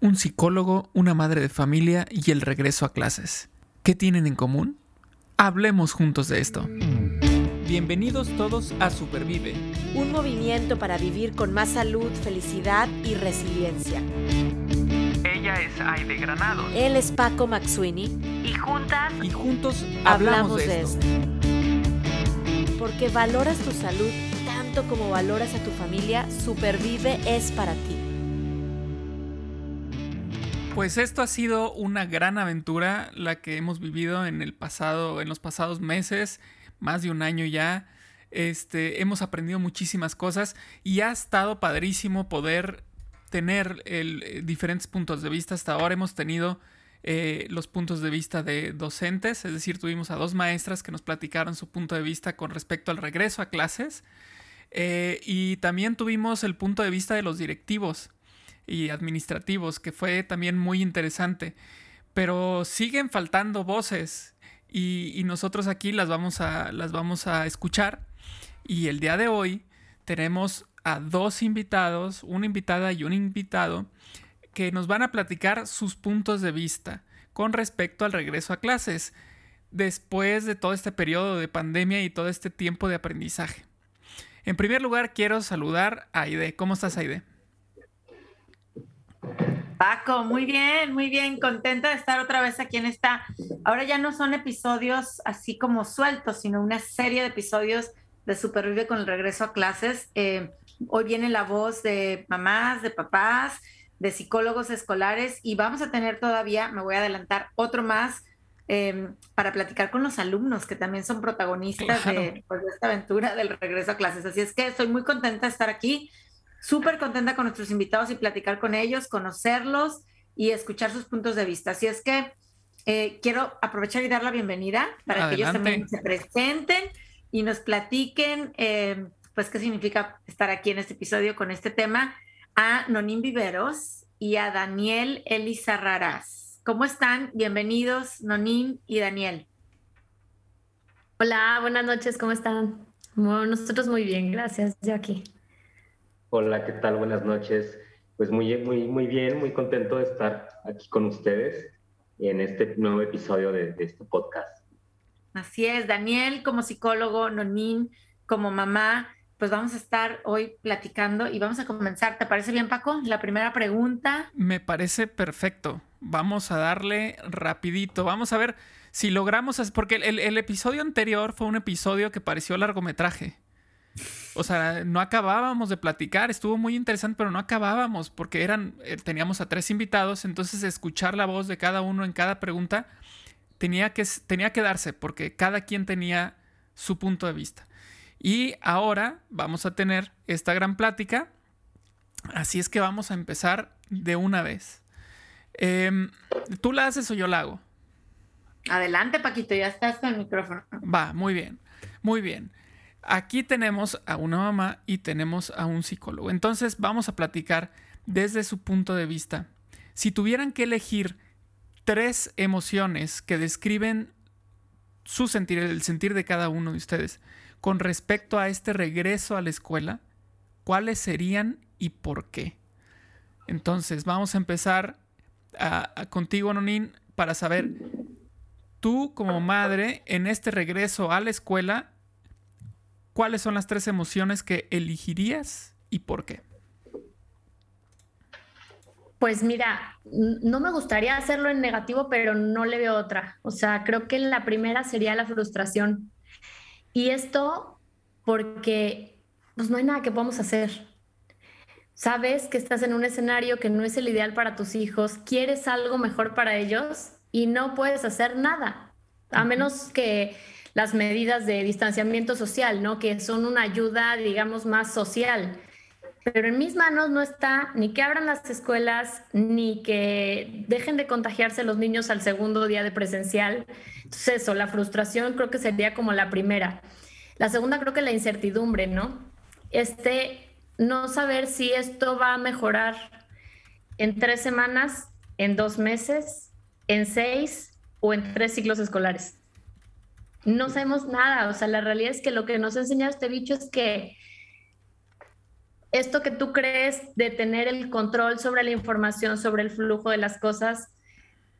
un psicólogo, una madre de familia y el regreso a clases. ¿Qué tienen en común? Hablemos juntos de esto. Bienvenidos todos a Supervive. Un movimiento para vivir con más salud, felicidad y resiliencia. Ella es Aide Granado. Él es Paco Maxuini. Y juntas. Y juntos hablamos, de, esto. Porque valoras tu salud tanto como valoras a tu familia, Supervive es para ti. Pues esto ha sido una gran aventura la que hemos vivido en el pasado, en los pasados meses, más de un año ya. Este, hemos aprendido muchísimas cosas y ha estado padrísimo poder tener eh, diferentes puntos de vista. Hasta ahora hemos tenido eh, los puntos de vista de docentes, es decir, tuvimos a dos maestras que nos platicaron su punto de vista con respecto al regreso a clases eh, y también tuvimos el punto de vista de los directivos y administrativos, que fue también muy interesante. Pero siguen faltando voces y, nosotros aquí las vamos, a, las vamos a escuchar. Y el día de hoy tenemos a dos invitados, una invitada y un invitado, que nos van a platicar sus puntos de vista con respecto al regreso a clases después de todo este periodo de pandemia y todo este tiempo de aprendizaje. En primer lugar, quiero saludar a Aide. ¿Cómo estás, Aide? Paco, muy bien, muy bien, contenta de estar otra vez aquí en esta. Ahora ya no son episodios así como sueltos, sino una serie de episodios de Supervive con el regreso a clases. Eh, hoy viene la voz de mamás, de papás, de psicólogos escolares y vamos a tener todavía, me voy a adelantar, otro más eh, para platicar con los alumnos que también son protagonistas de, pues, de esta aventura del regreso a clases. Así es que estoy muy contenta de estar aquí súper contenta con nuestros invitados y platicar con ellos, conocerlos y escuchar sus puntos de vista. Así es que eh, quiero aprovechar y dar la bienvenida para que ellos también se presenten y nos platiquen, eh, pues, qué significa estar aquí en este episodio con este tema, a Nonín Viveros y a Daniel Elizarrarás. ¿Cómo están? Bienvenidos, Nonín y Daniel. Hola, buenas noches, ¿cómo están? nosotros muy bien, gracias, yo aquí. Hola, ¿qué tal? Buenas noches. Pues muy, muy, muy bien, muy contento de estar aquí con ustedes en este nuevo episodio de, este podcast. Así es, Daniel como psicólogo, Nonín como mamá, pues vamos a estar hoy platicando y vamos a comenzar. ¿Te parece bien, Paco? La primera pregunta. Me parece perfecto. Vamos a darle rapidito. Vamos a ver si logramos, porque el, el episodio anterior fue un episodio que pareció largometraje. O sea, no acabábamos de platicar, estuvo muy interesante, pero no acabábamos porque eran, eh, teníamos a tres invitados, entonces escuchar la voz de cada uno en cada pregunta tenía que, tenía que darse porque cada quien tenía su punto de vista. Y ahora vamos a tener esta gran plática, así es que vamos a empezar de una vez. Em, ¿Tú la haces o yo la hago? Adelante, Paquito, ya estás con el micrófono. Va, muy bien, muy bien. Aquí tenemos a una mamá y tenemos a un psicólogo. Entonces vamos a platicar desde su punto de vista. Si tuvieran que elegir tres emociones que describen su sentir, el sentir de cada uno de ustedes, con respecto a este regreso a la escuela, ¿cuáles serían y por qué? Entonces, vamos a empezar contigo, Nonín, para saber, tú como madre, en este regreso a la escuela, ¿cuáles son las tres emociones que elegirías y por qué? Pues mira, no me gustaría hacerlo en negativo, pero no le veo otra. O sea, creo que la primera sería la frustración. Y esto porque pues no hay nada que podamos hacer. Sabes que estás en un escenario que no es el ideal para tus hijos, quieres algo mejor para ellos y no puedes hacer nada, a menos que las medidas de distanciamiento social, ¿no? Que son una ayuda, digamos, más social. Pero en mis manos no está ni que abran las escuelas, ni que dejen de contagiarse los niños al segundo día de presencial. Entonces eso, la frustración creo que sería como la primera. La segunda creo que la incertidumbre, ¿no? Este, no saber si esto va a mejorar en tres semanas, en dos meses, en seis o en tres ciclos escolares no sabemos nada. O sea, la realidad es que lo que nos ha enseñado este bicho es que esto que tú crees de tener el control sobre la información, sobre el flujo de las cosas,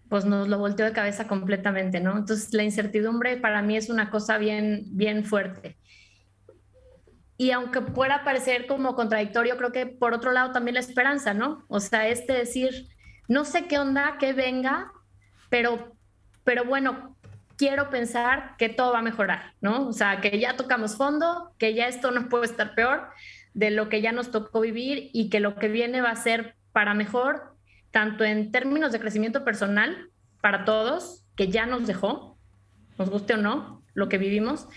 pues nos lo volteó de cabeza completamente, ¿no? Entonces la incertidumbre para mí es una cosa bien, bien fuerte. Y aunque pueda parecer como contradictorio, creo que por otro lado también la esperanza, ¿no? O sea, este decir, no sé qué onda, qué venga, pero, pero bueno, quiero pensar que todo va a mejorar, ¿no? O sea, que ya tocamos fondo, que ya esto no puede estar peor de lo que ya nos tocó vivir y que lo que viene va a ser para mejor tanto en términos de crecimiento personal para todos, que ya nos dejó, nos guste o no, lo que vivimos,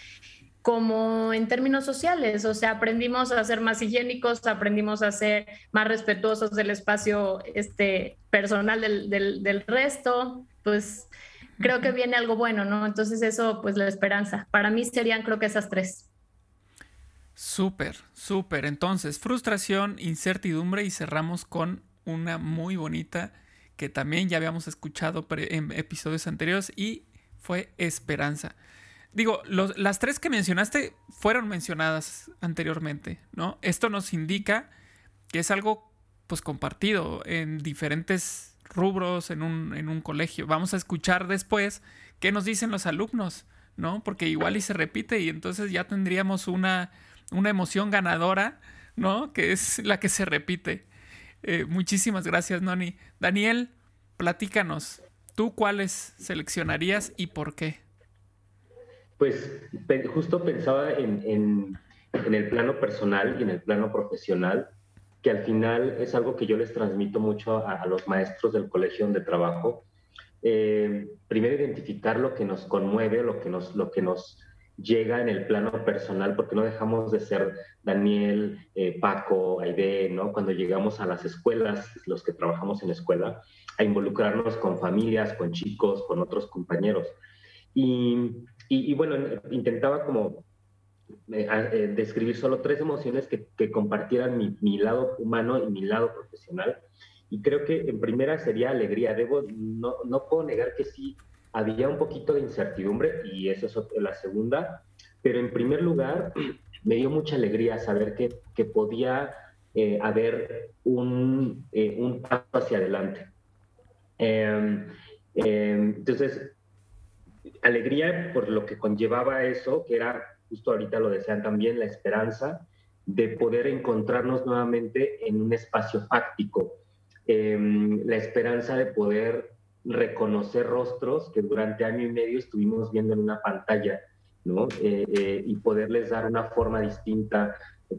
como en términos sociales, o sea, aprendimos a ser más higiénicos, aprendimos a ser más respetuosos del espacio este, personal del, del, resto, pues creo que viene algo bueno, ¿no? Entonces eso, pues la esperanza. Para mí serían creo que esas tres. Súper, súper. Entonces, frustración, incertidumbre y cerramos con una muy bonita que también ya habíamos escuchado en episodios anteriores y fue Esperanza. Digo, las tres que mencionaste fueron mencionadas anteriormente, ¿no? Esto nos indica que es algo pues compartido en diferentes rubros en un, en un colegio. Vamos a escuchar después qué nos dicen los alumnos, ¿no? Porque igual y se repite y entonces ya tendríamos una, una emoción ganadora, ¿no? Que es la que se repite. Eh, muchísimas gracias, Noni. Daniel, platícanos, ¿tú cuáles seleccionarías y por qué? Pues justo pensaba en, el plano personal y en el plano profesional, que al final es algo que yo les transmito mucho a, los maestros del colegio donde trabajo. Eh, primero identificar lo que nos conmueve, lo que nos, lo que nos llega en el plano personal, porque no dejamos de ser Daniel, eh, Paco, Aide, ¿no? Cuando llegamos a las escuelas, los que trabajamos en la escuela, a involucrarnos con familias, con chicos, con otros compañeros. Y, bueno, intentaba como eh, eh, describir solo tres emociones que, compartieran mi, mi, lado humano y mi lado profesional. Y creo que en primera sería alegría. Debo, no, no puedo negar que sí había un poquito de incertidumbre y esa es la segunda, pero en primer lugar me dio mucha alegría saber que, que podía eh, haber un, eh, un, paso hacia adelante. Em, entonces, alegría por lo que conllevaba eso, que era, justo ahorita lo desean también, la esperanza de poder encontrarnos nuevamente en un espacio fáctico, em, la esperanza de poder reconocer rostros que durante año y medio estuvimos viendo en una pantalla, ¿no? Eh, eh, y poderles dar una forma distinta,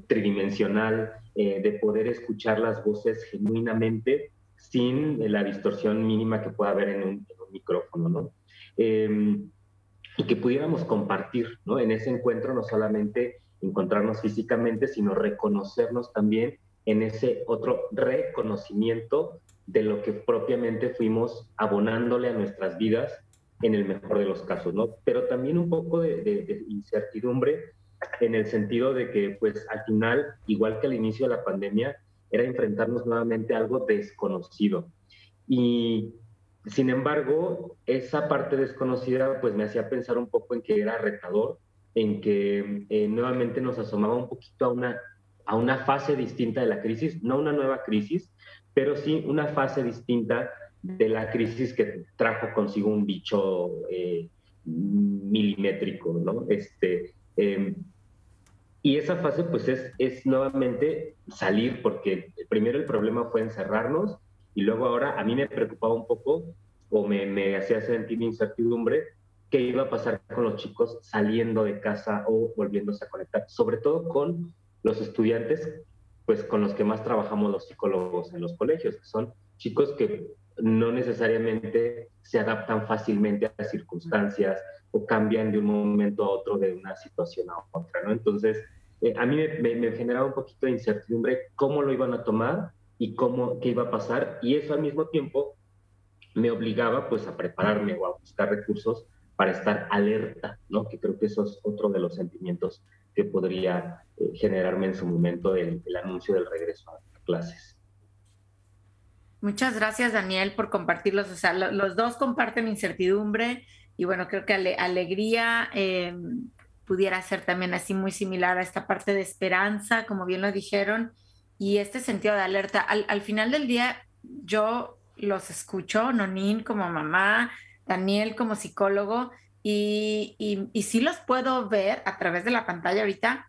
tridimensional, eh, de poder escuchar las voces genuinamente sin la distorsión mínima que pueda haber en un, micrófono, ¿no? Y que pudiéramos compartir, ¿no? En ese encuentro no solamente encontrarnos físicamente, sino reconocernos también en ese otro reconocimiento de lo que propiamente fuimos abonándole a nuestras vidas en el mejor de los casos, ¿no? Pero también un poco de, incertidumbre en el sentido de que, pues, al final, igual que al inicio de la pandemia, era enfrentarnos nuevamente a algo desconocido. Y, sin embargo, esa parte desconocida, pues, me hacía pensar un poco en que era retador, en que eh, nuevamente nos asomaba un poquito a una, a una fase distinta de la crisis, no una nueva crisis, pero sí una fase distinta de la crisis que trajo consigo un bicho eh, milimétrico, ¿no? Este, em, y esa fase, pues, es, es nuevamente salir, porque primero el problema fue encerrarnos, y luego ahora a mí me preocupaba un poco, o me, me hacía sentir incertidumbre, qué iba a pasar con los chicos saliendo de casa o volviéndose a conectar, sobre todo con los estudiantes pues con los que más trabajamos los psicólogos en los colegios, que son chicos que no necesariamente se adaptan fácilmente a las circunstancias o cambian de un momento a otro de una situación a otra, ¿no? Entonces, eh, a mí me, generaba un poquito de incertidumbre cómo lo iban a tomar y cómo, qué iba a pasar, y eso al mismo tiempo me obligaba pues a prepararme o a buscar recursos para estar alerta, ¿no? Que creo que eso es otro de los sentimientos que podría eh, generarme en su momento el, anuncio del regreso a clases. Muchas gracias, Daniel, por compartirlos. O sea, los dos comparten incertidumbre y bueno, creo que alegría em, pudiera ser también así muy similar a esta parte de esperanza, como bien lo dijeron. Y este sentido de alerta. Al, al, final del día, yo los escucho, Nonín como mamá, Daniel como psicólogo, y, y, y sí los puedo ver a través de la pantalla ahorita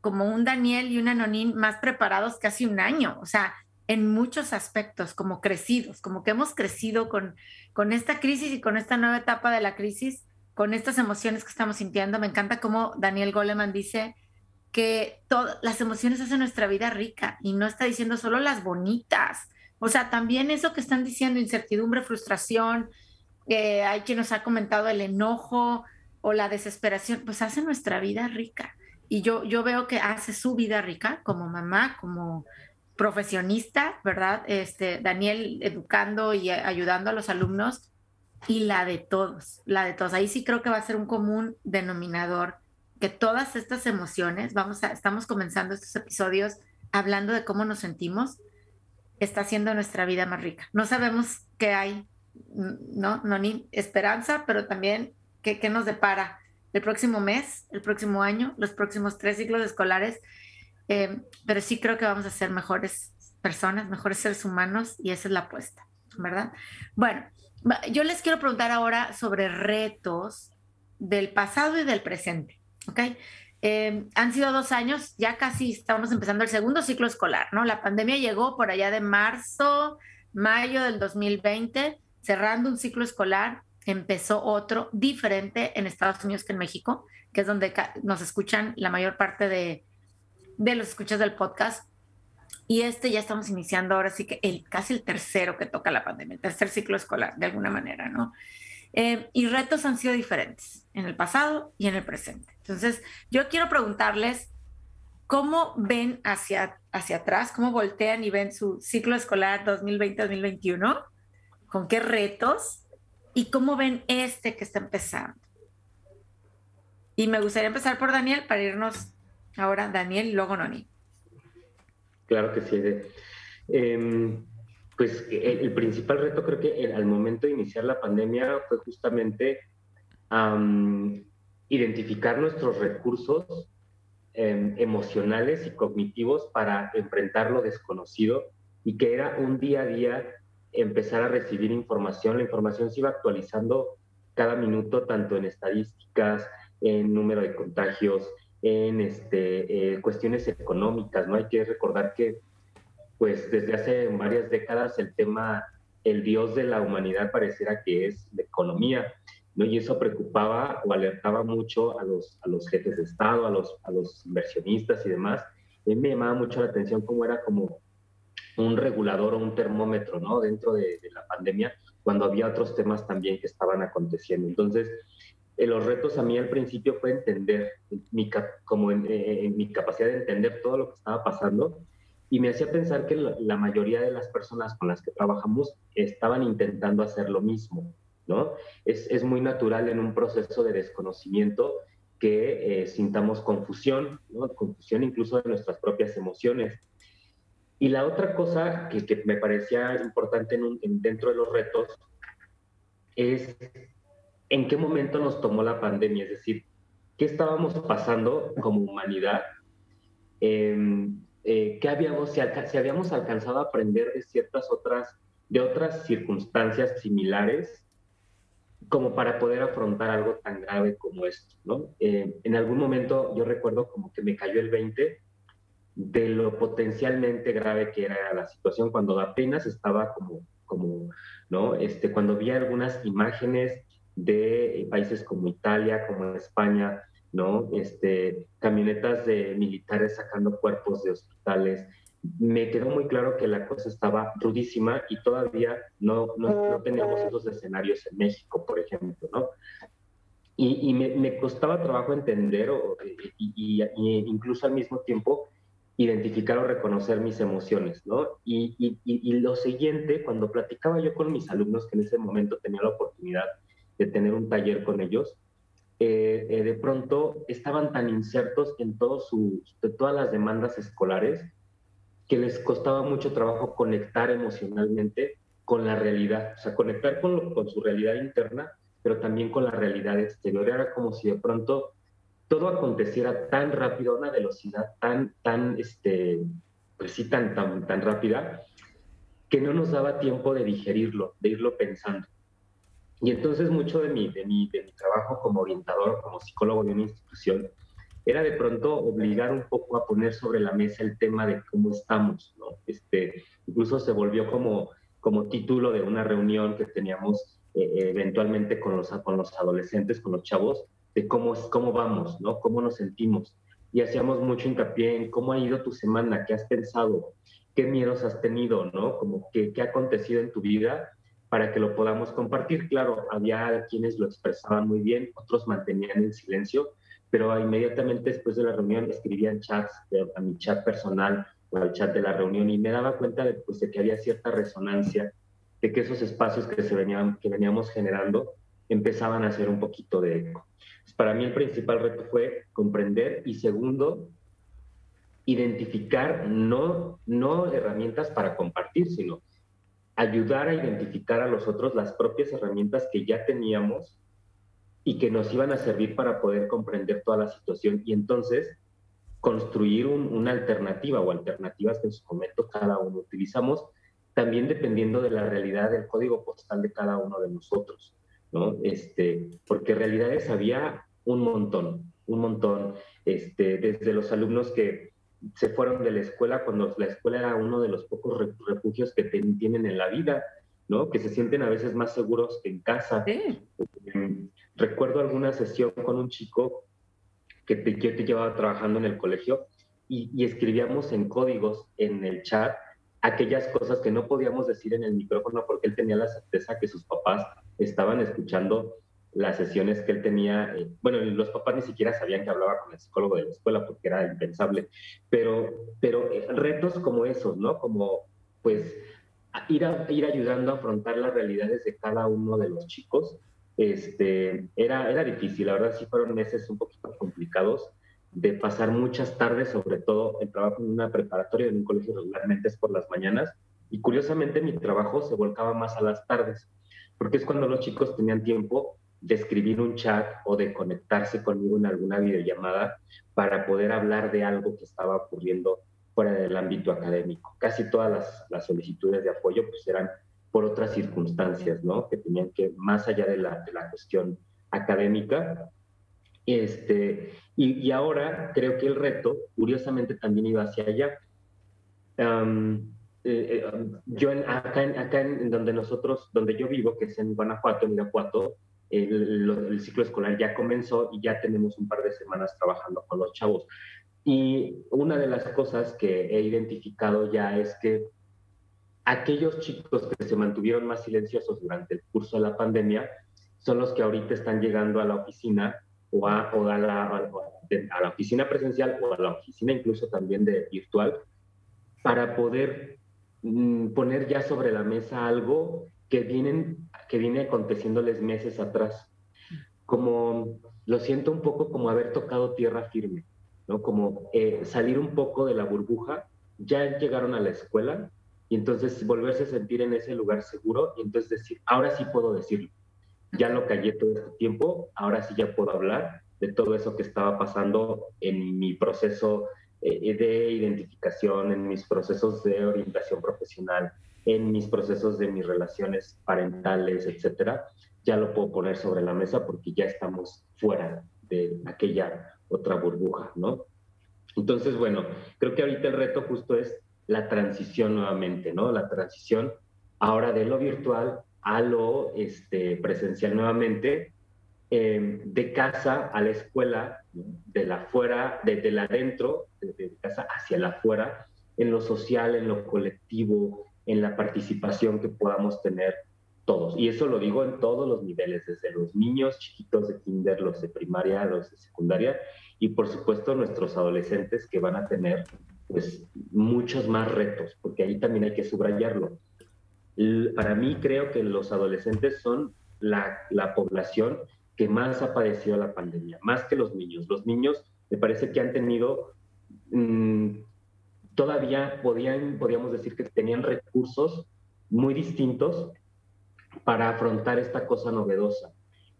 como un Daniel y una Nonín más preparados que hace un año, o sea, en muchos aspectos, como crecidos, como que hemos crecido con, con esta crisis y con esta nueva etapa de la crisis, con estas emociones que estamos sintiendo. Me encanta cómo Daniel Goleman dice que todas las emociones hacen nuestra vida rica y no está diciendo solo las bonitas. O sea, también eso que están diciendo, incertidumbre, frustración, eh, hay quien nos ha comentado el enojo o la desesperación, pues hace nuestra vida rica y yo, yo veo que hace su vida rica como mamá, como profesionista, ¿verdad? Este, Daniel educando y ayudando a los alumnos y la de todos, la de todos. Ahí sí creo que va a ser un común denominador que todas estas emociones, vamos a, estamos comenzando estos episodios hablando de cómo nos sentimos, está haciendo nuestra vida más rica. No sabemos qué hay, ¿no? No ni esperanza, pero también qué, qué nos depara el próximo mes, el próximo año, los próximos tres ciclos escolares, eh, pero sí creo que vamos a ser mejores personas, mejores seres humanos y esa es la apuesta, ¿verdad? Bueno, yo les quiero preguntar ahora sobre retos del pasado y del presente, ¿ok? Eh, han sido dos años, ya casi estamos empezando el segundo ciclo escolar, ¿no? La pandemia llegó por allá de marzo, mayo del 2020, cerrando un ciclo escolar empezó otro diferente en Estados Unidos que en México, que es donde nos escuchan la mayor parte de, los escuchas del podcast. Y este ya estamos iniciando ahora sí que el, casi el tercero que toca la pandemia, el tercer ciclo escolar, de alguna manera, ¿no? Eh, y retos han sido diferentes en el pasado y en el presente. Entonces, yo quiero preguntarles cómo ven hacia, hacia atrás, cómo voltean y ven su ciclo escolar 2020-2021, con qué retos y cómo ven este que está empezando. Y me gustaría empezar por Daniel para irnos ahora Daniel y luego Noni. Claro que sí. Em, pues el, principal reto creo que al momento de iniciar la pandemia fue justamente identificar nuestros recursos em, emocionales y cognitivos para enfrentar lo desconocido y que era un día a día empezar a recibir información. La información se iba actualizando cada minuto, tanto en estadísticas, en número de contagios, en este, eh, cuestiones económicas, ¿no? Hay que recordar que, pues, desde hace varias décadas el tema, el dios de la humanidad pareciera que es la economía, ¿no? Y eso preocupaba o alertaba mucho a los, a los jefes de Estado, a los, a los inversionistas y demás. Y me llamaba mucho la atención cómo era como un regulador o un termómetro, ¿no? Dentro de, la pandemia, cuando había otros temas también que estaban aconteciendo. Entonces, eh, los retos a mí al principio fue entender, mi, como eh, en, mi capacidad de entender todo lo que estaba pasando, y me hacía pensar que la, mayoría de las personas con las que trabajamos estaban intentando hacer lo mismo, ¿no? Es, es muy natural en un proceso de desconocimiento que eh, sintamos confusión, ¿no? Confusión incluso de nuestras propias emociones y la otra cosa que, me parecía importante en dentro de los retos es en qué momento nos tomó la pandemia, es decir, qué estábamos pasando como humanidad, em, eh, qué habíamos, si, habíamos alcanzado a aprender de ciertas otras, de otras circunstancias similares como para poder afrontar algo tan grave como esto, ¿no? Eh, en algún momento yo recuerdo como que me cayó el 20 de lo potencialmente grave que era la situación cuando apenas estaba como, como ¿no? Este, cuando vi algunas imágenes de países como Italia, como España, ¿no? Este, camionetas de militares sacando cuerpos de hospitales, me quedó muy claro que la cosa estaba rudísima y todavía no, no, teníamos esos escenarios en México, por ejemplo, ¿no? Y, me, costaba trabajo entender, o, y, incluso al mismo tiempo, identificar o reconocer mis emociones, ¿no? Y, y, y, lo siguiente, cuando platicaba yo con mis alumnos, que en ese momento tenía la oportunidad de tener un taller con ellos, eh, de pronto estaban tan insertos en todos sus, de todas las demandas escolares que les costaba mucho trabajo conectar emocionalmente con la realidad, o sea, conectar con, con su realidad interna, pero también con la realidad exterior. Era como si de pronto todo aconteciera tan rápido, a una velocidad tan, tan, este, pues sí, tan, tan, tan rápida, que no nos daba tiempo de digerirlo, de irlo pensando. Y entonces mucho de mi, de mi, de mi trabajo como orientador, como psicólogo de una institución, era de pronto obligar un poco a poner sobre la mesa el tema de cómo estamos, ¿no? Este, incluso se volvió como, como título de una reunión que teníamos eh, eventualmente con los, con los adolescentes, con los chavos, de cómo, cómo vamos, ¿no? Cómo nos sentimos. Y hacíamos mucho hincapié en cómo ha ido tu semana, qué has pensado, qué miedos has tenido, ¿no? Como qué, qué ha acontecido en tu vida para que lo podamos compartir. Claro, había quienes lo expresaban muy bien, otros mantenían el silencio, pero inmediatamente después de la reunión escribían chats a mi chat personal o al chat de la reunión y me daba cuenta de, pues, de que había cierta resonancia, de que esos espacios que, se venían, que veníamos generando empezaban a hacer un poquito de eco. Pues, para mí el principal reto fue comprender y segundo, identificar no, no herramientas para compartir, sino ayudar a identificar a los otros las propias herramientas que ya teníamos y que nos iban a servir para poder comprender toda la situación y entonces construir una alternativa o alternativas que en su momento cada uno utilizamos, también dependiendo de la realidad del código postal de cada uno de nosotros, ¿no? Este, porque realidades había un montón, un montón, este, desde los alumnos que se fueron de la escuela cuando la escuela era uno de los pocos refugios que tienen en la vida, ¿no? Que se sienten a veces más seguros en casa. Em, recuerdo alguna sesión con un chico que te, yo te llevaba trabajando en el colegio y, y, escribíamos en códigos en el chat aquellas cosas que no podíamos decir en el micrófono porque él tenía la certeza que sus papás estaban escuchando las sesiones que él tenía, eh, bueno, los papás ni siquiera sabían que hablaba con el psicólogo de la escuela porque era impensable, pero, pero eh, retos como esos, ¿no? Como, pues, ir, a, ir ayudando a afrontar las realidades de cada uno de los chicos, este, era, era difícil, la verdad sí fueron meses un poquito complicados de pasar muchas tardes, sobre todo el trabajo en una preparatoria, en un colegio regularmente es por las mañanas, y curiosamente mi trabajo se volcaba más a las tardes, porque es cuando los chicos tenían tiempo de escribir un chat o de conectarse conmigo en alguna videollamada para poder hablar de algo que estaba ocurriendo fuera del ámbito académico. Casi todas las, solicitudes de apoyo pues eran por otras circunstancias, ¿no? Que tenían que, más allá de la, de la cuestión académica. Este, y, ahora creo que el reto, curiosamente, también iba hacia allá. Eh, eh, yo acá, en, acá en, donde nosotros, donde yo vivo, que es en Guanajuato, en Irapuato, el, ciclo escolar ya comenzó y ya tenemos un par de semanas trabajando con los chavos. Y una de las cosas que he identificado ya es que aquellos chicos que se mantuvieron más silenciosos durante el curso de la pandemia son los que ahorita están llegando a la oficina o a, a, la, a la oficina presencial o a la oficina incluso también de virtual para poder mm, poner ya sobre la mesa algo que vienen que viene aconteciéndoles meses atrás. Como lo siento un poco como haber tocado tierra firme, ¿no? Como eh, salir un poco de la burbuja, ya llegaron a la escuela y entonces volverse a sentir en ese lugar seguro y entonces decir, ahora sí puedo decirlo. Ya lo callé todo este tiempo, ahora sí ya puedo hablar de todo eso que estaba pasando en mi proceso eh, de identificación, en mis procesos de orientación profesional, en mis procesos de mis relaciones parentales, etcétera, ya lo puedo poner sobre la mesa porque ya estamos fuera de aquella otra burbuja, ¿no? Entonces, bueno, creo que ahorita el reto justo es la transición nuevamente, ¿no? La transición ahora de lo virtual a lo este, presencial nuevamente, eh, de casa a la escuela, de la afuera, desde la adentro, de casa hacia la afuera, en lo social, en lo colectivo, en la participación que podamos tener todos. Y eso lo digo en todos los niveles, desde los niños chiquitos de kinder, los de primaria, los de secundaria, y por supuesto nuestros adolescentes que van a tener pues muchos más retos, porque ahí también hay que subrayarlo. Para mí creo que los adolescentes son la, la población que más ha padecido la pandemia, más que los niños. Los niños me parece que han tenido mm, todavía podían, podíamos decir que tenían recursos muy distintos para afrontar esta cosa novedosa.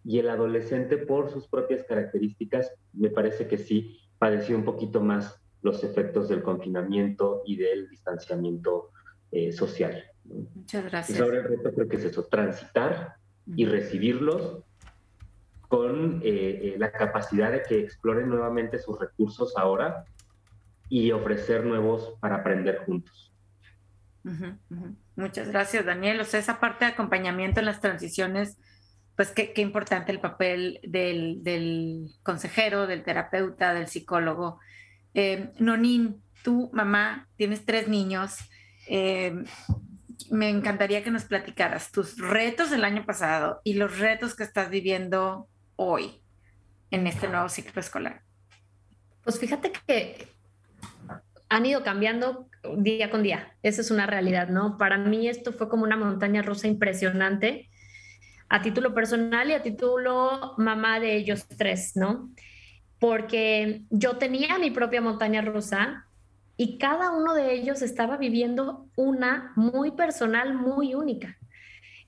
Y el adolescente, por sus propias características, me parece que sí padeció un poquito más los efectos del confinamiento y del distanciamiento eh, social. Muchas gracias. ahora el reto creo que es eso, transitar y recibirlos con eh, la capacidad de que exploren nuevamente sus recursos ahora y ofrecer nuevos para aprender juntos. Muchas gracias, Daniel. O sea, esa parte de acompañamiento en las transiciones, pues qué, qué importante el papel del, del, consejero, del terapeuta, del psicólogo. Eh, Nonín, tú, mamá, tienes tres niños. Eh, me encantaría que nos platicaras tus retos del año pasado y los retos que estás viviendo hoy en este nuevo ciclo escolar. Pues fíjate que han ido cambiando día con día. Esa es una realidad, ¿no? Para mí esto fue como una montaña rusa impresionante a título personal y a título mamá de ellos tres, ¿no? Porque yo tenía mi propia montaña rusa y cada uno de ellos estaba viviendo una muy personal, muy única,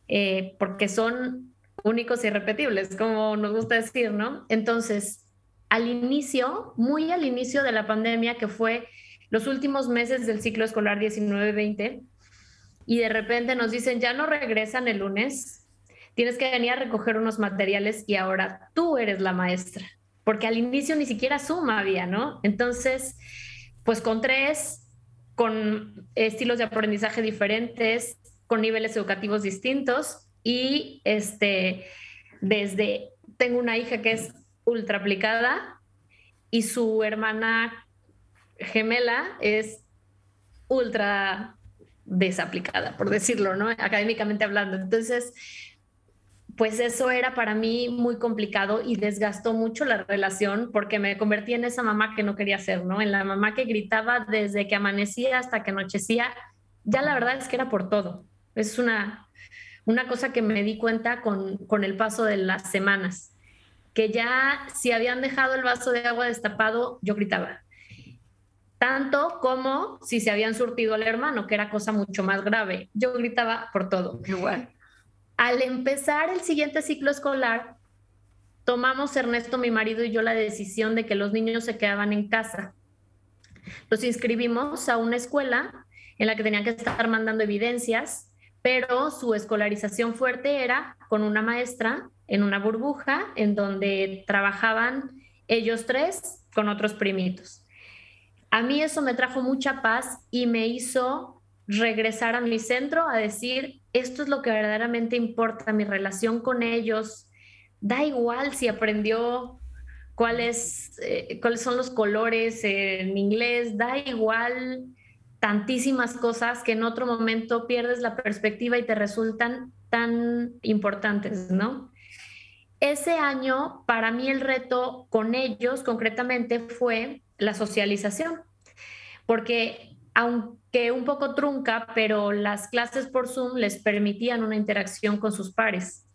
eh, porque son únicos y irrepetibles, como nos gusta decir, ¿no? Entonces, al inicio, muy al inicio de la pandemia, que fue los últimos meses del ciclo escolar 19-20 y de repente nos dicen, ya no regresan el lunes, tienes que venir a recoger unos materiales y ahora tú eres la maestra, porque al inicio ni siquiera suma había, ¿no? Entonces, pues con tres, con estilos de aprendizaje diferentes, con niveles educativos distintos y este, desde, tengo una hija que es ultra aplicada y su hermana gemela es ultra desaplicada, por decirlo, ¿no? Académicamente hablando. Entonces, pues eso era para mí muy complicado y desgastó mucho la relación porque me convertí en esa mamá que no quería ser, ¿no? En la mamá que gritaba desde que amanecía hasta que anochecía. Ya la verdad es que era por todo. Es una, una cosa que me di cuenta con, con el paso de las semanas, que ya si habían dejado el vaso de agua destapado, yo gritaba tanto como si se habían surtido al hermano, que era cosa mucho más grave. Yo gritaba por todo. Igual. Al empezar el siguiente ciclo escolar, tomamos Ernesto, mi marido y yo la decisión de que los niños se quedaban en casa. Los inscribimos a una escuela en la que tenían que estar mandando evidencias, pero su escolarización fuerte era con una maestra en una burbuja en donde trabajaban ellos tres con otros primitos. A mí eso me trajo mucha paz y me hizo regresar a mi centro a decir, esto es lo que verdaderamente importa, mi relación con ellos. Da igual si aprendió cuáles, eh, cuáles son los colores en inglés, da igual tantísimas cosas que en otro momento pierdes la perspectiva y te resultan tan importantes, ¿no? Ese año, para mí el reto con ellos concretamente fue la socialización, porque aunque un poco trunca, pero las clases por Zoom les permitían una interacción con sus pares.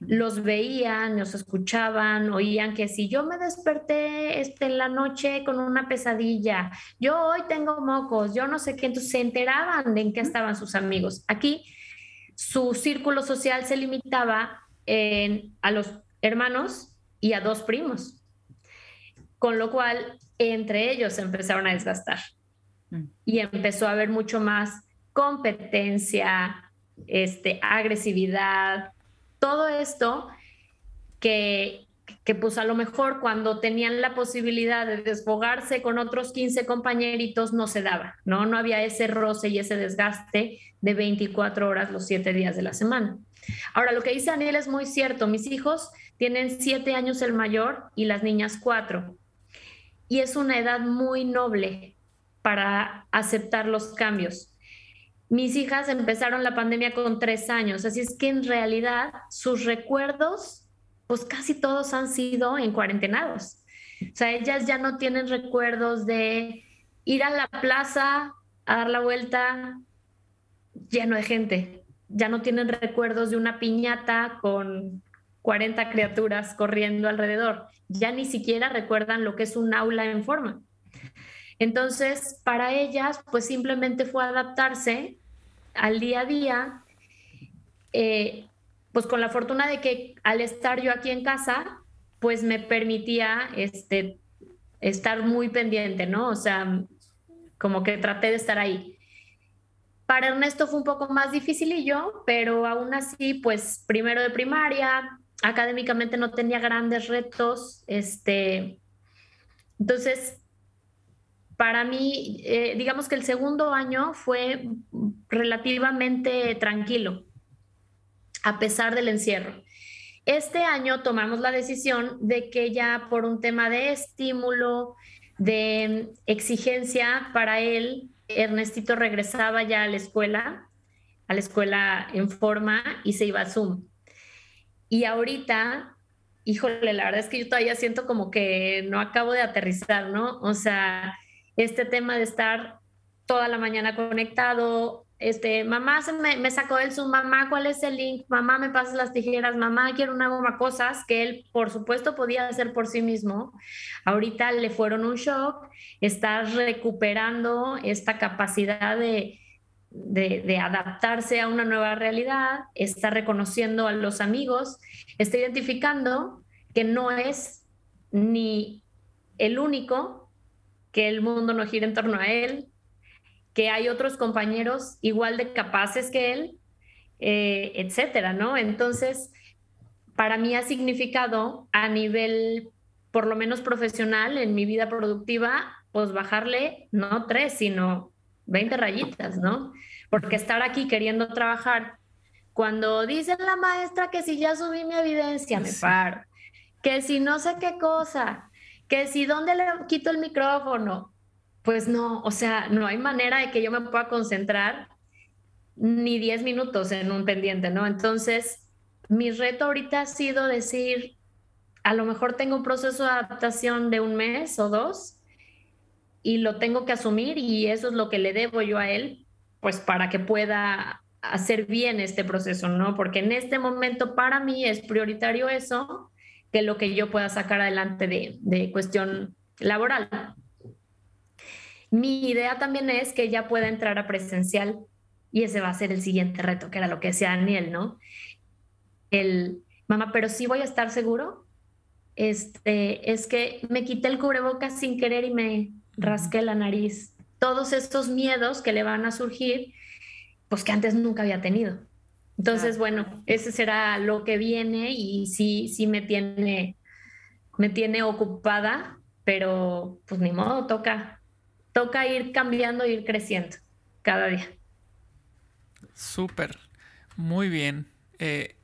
Los veían, los escuchaban, oían que si yo me desperté este, en la noche con una pesadilla, yo hoy tengo mocos, yo no sé qué, entonces se enteraban de en qué estaban sus amigos. Aquí su círculo social se limitaba a los hermanos y a dos primos, con lo cual entre ellos se empezaron a desgastar mm. y empezó a haber mucho más competencia, este, agresividad, todo esto que, que pues a lo mejor cuando tenían la posibilidad de desfogarse con otros 15 compañeritos no se daba, ¿no? No había ese roce y ese desgaste de 24 horas los 7 días de la semana. Ahora, lo que dice Daniel es muy cierto. Mis hijos tienen 7 años el mayor y las niñas 4 y es una edad muy noble para aceptar los cambios. Mis hijas empezaron la pandemia con tres años, así es que en realidad sus recuerdos, pues casi todos han sido en cuarentenados. O sea, ellas ya no tienen recuerdos de ir a la plaza a dar la vuelta lleno de gente. Ya no tienen recuerdos de una piñata con 40 criaturas corriendo alrededor. Ya ni siquiera recuerdan lo que es un aula en forma. Entonces, para ellas, pues simplemente fue adaptarse al día a día, eh, pues con la fortuna de que al estar yo aquí en casa, pues me permitía este, estar muy pendiente, ¿no? O sea, como que traté de estar ahí. Para Ernesto fue un poco más difícil y yo, pero aún así, pues primero de primaria, académicamente no tenía grandes retos, este, entonces, para mí, eh, digamos que el segundo año fue relativamente tranquilo, a pesar del encierro. Este año tomamos la decisión de que ya por un tema de estímulo, de exigencia para él, Ernestito regresaba ya a la escuela, a la escuela en forma y se iba a Zoom. Y ahorita híjole, la verdad es que yo todavía siento como que no acabo de aterrizar, ¿no? O sea, este tema de estar toda la mañana conectado, este, mamá se me, sacó del Zoom, mamá, ¿cuál es el link? Mamá, me pasas las tijeras, mamá, quiero una goma, cosas que él, por supuesto, podía hacer por sí mismo. Ahorita le fueron un shock, está recuperando esta capacidad de, de, adaptarse a una nueva realidad, está reconociendo a los amigos, está identificando que no es ni el único, que el mundo no gira en torno a él, que hay otros compañeros igual de capaces que él, eh, etcétera, ¿no? Entonces, para mí ha significado a nivel, por lo menos profesional, en mi vida productiva, pues bajarle no tres, sino 20 rayitas, ¿no? Porque estar aquí queriendo trabajar, cuando dice la maestra que si ya subí mi evidencia, me paro, que si no sé qué cosa, que si dónde le quito el micrófono, pues no, o sea, no hay manera de que yo me pueda concentrar ni 10 minutos en un pendiente, ¿no? Entonces, mi reto ahorita ha sido decir, a lo mejor tengo un proceso de adaptación de un mes o dos, y lo tengo que asumir y eso es lo que le debo yo a él, pues para que pueda hacer bien este proceso, ¿no? Porque en este momento para mí es prioritario eso que lo que yo pueda sacar adelante de, de cuestión laboral. Mi idea también es que ella pueda entrar a presencial y ese va a ser el siguiente reto, que era lo que decía Daniel, ¿no? El, mamá, pero sí voy a estar seguro. Este, es que me quité el cubrebocas sin querer y me, rasque la nariz, todos estos miedos que le van a surgir, pues que antes nunca había tenido. Entonces, bueno, ese será lo que viene y sí, sí me tiene, me tiene ocupada, pero pues ni modo, toca, toca ir cambiando, ir creciendo cada día. Súper, muy bien. Eh,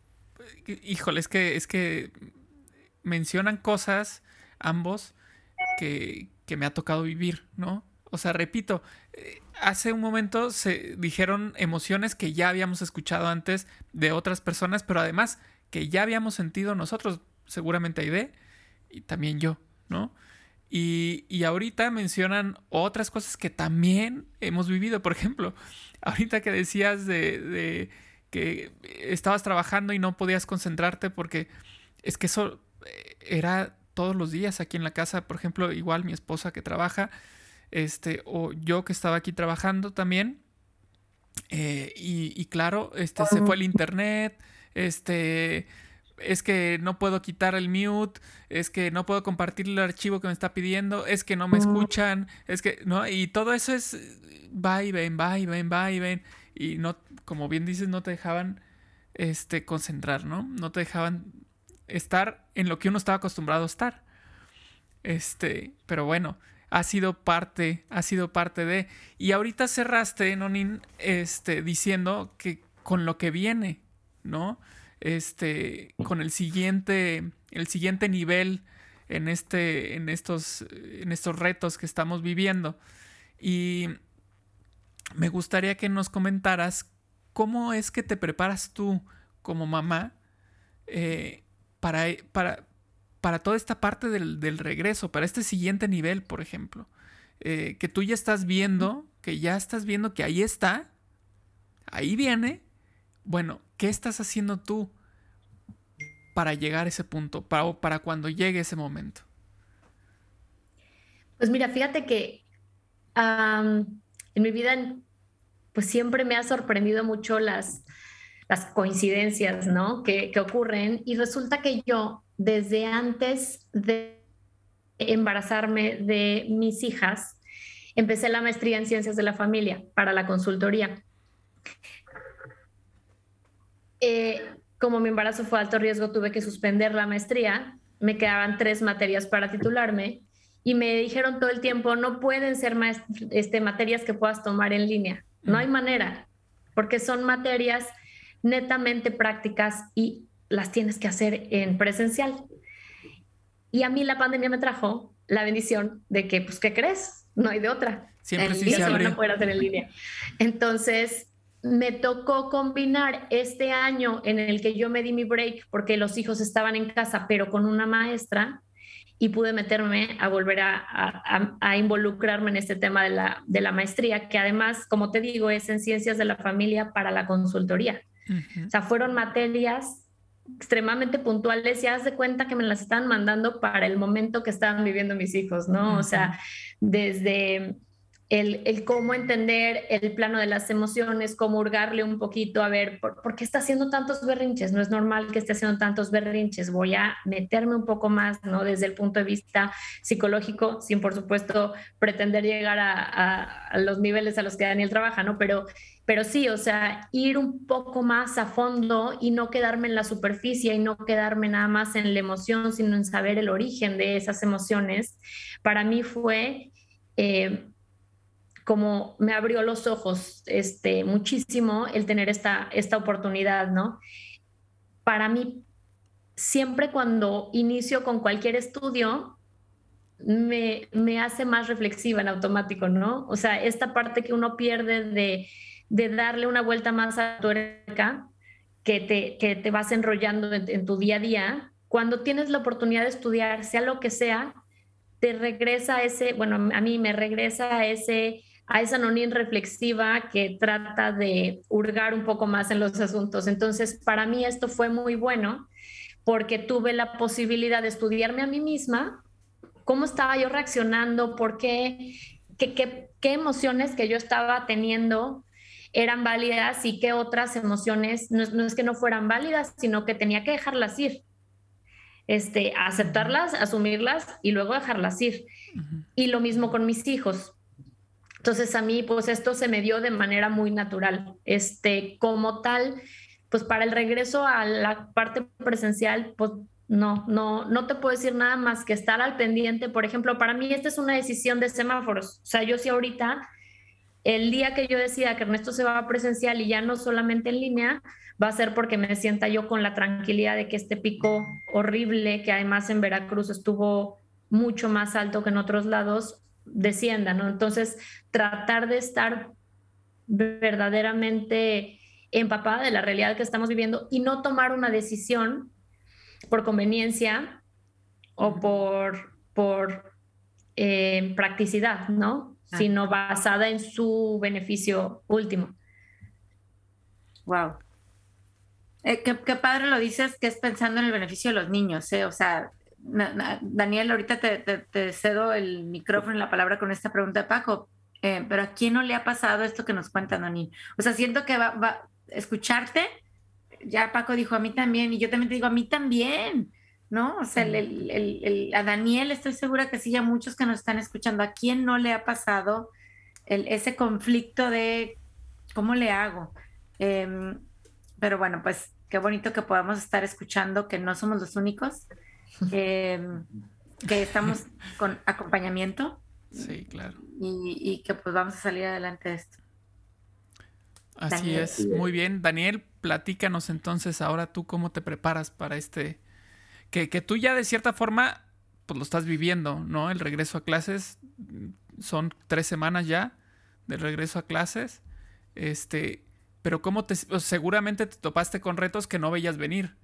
híjole, es que, es que mencionan cosas ambos que, que me ha tocado vivir, ¿no? O sea, repito, eh, hace un momento se dijeron emociones que ya habíamos escuchado antes de otras personas, pero además que ya habíamos sentido nosotros, seguramente Aide y también yo, ¿no? Y, y, ahorita mencionan otras cosas que también hemos vivido. Por ejemplo, ahorita que decías de, de que estabas trabajando y no podías concentrarte porque es que eso eh, era todos los días aquí en la casa, por ejemplo, igual mi esposa que trabaja, este, o yo que estaba aquí trabajando también. Eh, y, claro, este, se fue el internet, este, es que no puedo quitar el mute, es que no puedo compartir el archivo que me está pidiendo, es que no me escuchan, es que, ¿no? Y todo eso es va y ven, va y ven, va y ven. Y no, como bien dices, no te dejaban este, concentrar, ¿no? No te dejaban estar en lo que uno estaba acostumbrado a estar. Este, pero bueno, ha sido parte, ha sido parte de. Y ahorita cerraste, Nonin, este, diciendo que con lo que viene, ¿no? Este, con el siguiente, el siguiente nivel en este, en estos, en estos retos que estamos viviendo. Y me gustaría que nos comentaras cómo es que te preparas tú como mamá eh, para, para, para toda esta parte del, regreso, para este siguiente nivel, por ejemplo. Eh, que tú ya estás viendo, que ya estás viendo que ahí está, ahí viene. Bueno, ¿qué estás haciendo tú para llegar a ese punto, para, cuando llegue ese momento? Pues mira, fíjate que en mi vida, pues siempre me ha sorprendido mucho las, las coincidencias, ¿no? Que, ocurren y resulta que yo desde antes de, embarazarme de mis hijas, empecé la maestría en ciencias de la familia para la consultoría. Eh, como mi embarazo fue alto riesgo, tuve que suspender la maestría. Me quedaban tres materias para titularme y me dijeron todo el tiempo, no pueden ser este, materias que puedas tomar en línea. No hay manera, porque son materias netamente prácticas y las tienes que hacer en presencial. Y a mí la pandemia me trajo la bendición de que, pues, ¿qué crees? No hay de otra. Siempre sí se van a poder hacer en línea. Entonces, me tocó combinar este año en el que yo me di mi break porque los hijos estaban en casa, pero con una maestra, y pude meterme a volver a, involucrarme en este tema de la, de la, maestría, que además, como te digo, es en ciencias de la familia para la consultoría. O sea, fueron materias extremadamente puntuales y haz de cuenta que me las estaban mandando para el momento que estaban viviendo mis hijos, ¿no? O sea, desde el, cómo entender el plano de las emociones, cómo hurgarle un poquito, a ver, ¿por, qué está haciendo tantos berrinches? No es normal que esté haciendo tantos berrinches. Voy a meterme un poco más, ¿no? Desde el punto de vista psicológico, sin por supuesto pretender llegar a, los niveles a los que Daniel trabaja, ¿no? Pero, pero sí, o sea, ir un poco más a fondo y no quedarme en la superficie y no quedarme nada más en la emoción, sino en saber el origen de esas emociones, para mí fue... Eh, como me abrió los ojos este, muchísimo el tener esta, esta oportunidad, ¿no? Para mí, siempre cuando inicio con cualquier estudio, me, me, hace más reflexiva en automático, ¿no? O sea, esta parte que uno pierde de, de darle una vuelta más a tuerca, que te, que te vas enrollando en, en tu día a día, cuando tienes la oportunidad de estudiar, sea lo que sea, te regresa ese, bueno, a mí me regresa ese a esa nonín reflexiva que trata de hurgar un poco más en los asuntos. Entonces, para mí esto fue muy bueno porque tuve la posibilidad de estudiarme a mí misma, cómo estaba yo reaccionando, por qué, qué, qué, emociones que yo estaba teniendo eran válidas y qué otras emociones no, es que no fueran válidas, sino que tenía que dejarlas ir. Este, aceptarlas, asumirlas y luego dejarlas ir. Y lo mismo con mis hijos. Entonces a mí, pues esto se me dio de manera muy natural. Este, como tal, pues para el regreso a la parte presencial, pues no, no, no te puedo decir nada más que estar al pendiente. Por ejemplo, para mí esta es una decisión de semáforos. O sea, yo sí ahorita, el día que yo decida que Ernesto se va a presencial y ya no solamente en línea, va a ser porque me sienta yo con la tranquilidad de que este pico horrible, que además en Veracruz estuvo mucho más alto que en otros lados, descienda, ¿no? Entonces, tratar de estar verdaderamente empapada de la realidad que estamos viviendo y no tomar una decisión por conveniencia o por, por eh, practicidad, ¿no? Sino basada en su beneficio último. Wow. Eh, qué, padre lo dices, que es pensando en el beneficio de los niños, ¿eh? O sea, Daniel, ahorita te, cedo el micrófono y la palabra con esta pregunta de Paco, eh, pero ¿a quién no le ha pasado esto que nos cuenta Dani? O sea, siento que va, a escucharte, ya Paco dijo a mí también, y yo también te digo a mí también, ¿no? O sea, a Daniel estoy segura que sí, a muchos que nos están escuchando, ¿a quién no le ha pasado ese conflicto de cómo le hago? Em, pero bueno, pues qué bonito que podamos estar escuchando que no somos los únicos Em, que estamos con acompañamiento. Sí, claro. Y, que pues vamos a salir adelante de esto. Así es, muy bien. Daniel, platícanos entonces ahora tú cómo te preparas para este, que, que tú ya de cierta forma pues lo estás viviendo, ¿no? El regreso a clases, son tres semanas ya del regreso a clases, este, pero cómo te, seguramente te topaste con retos que no veías venir,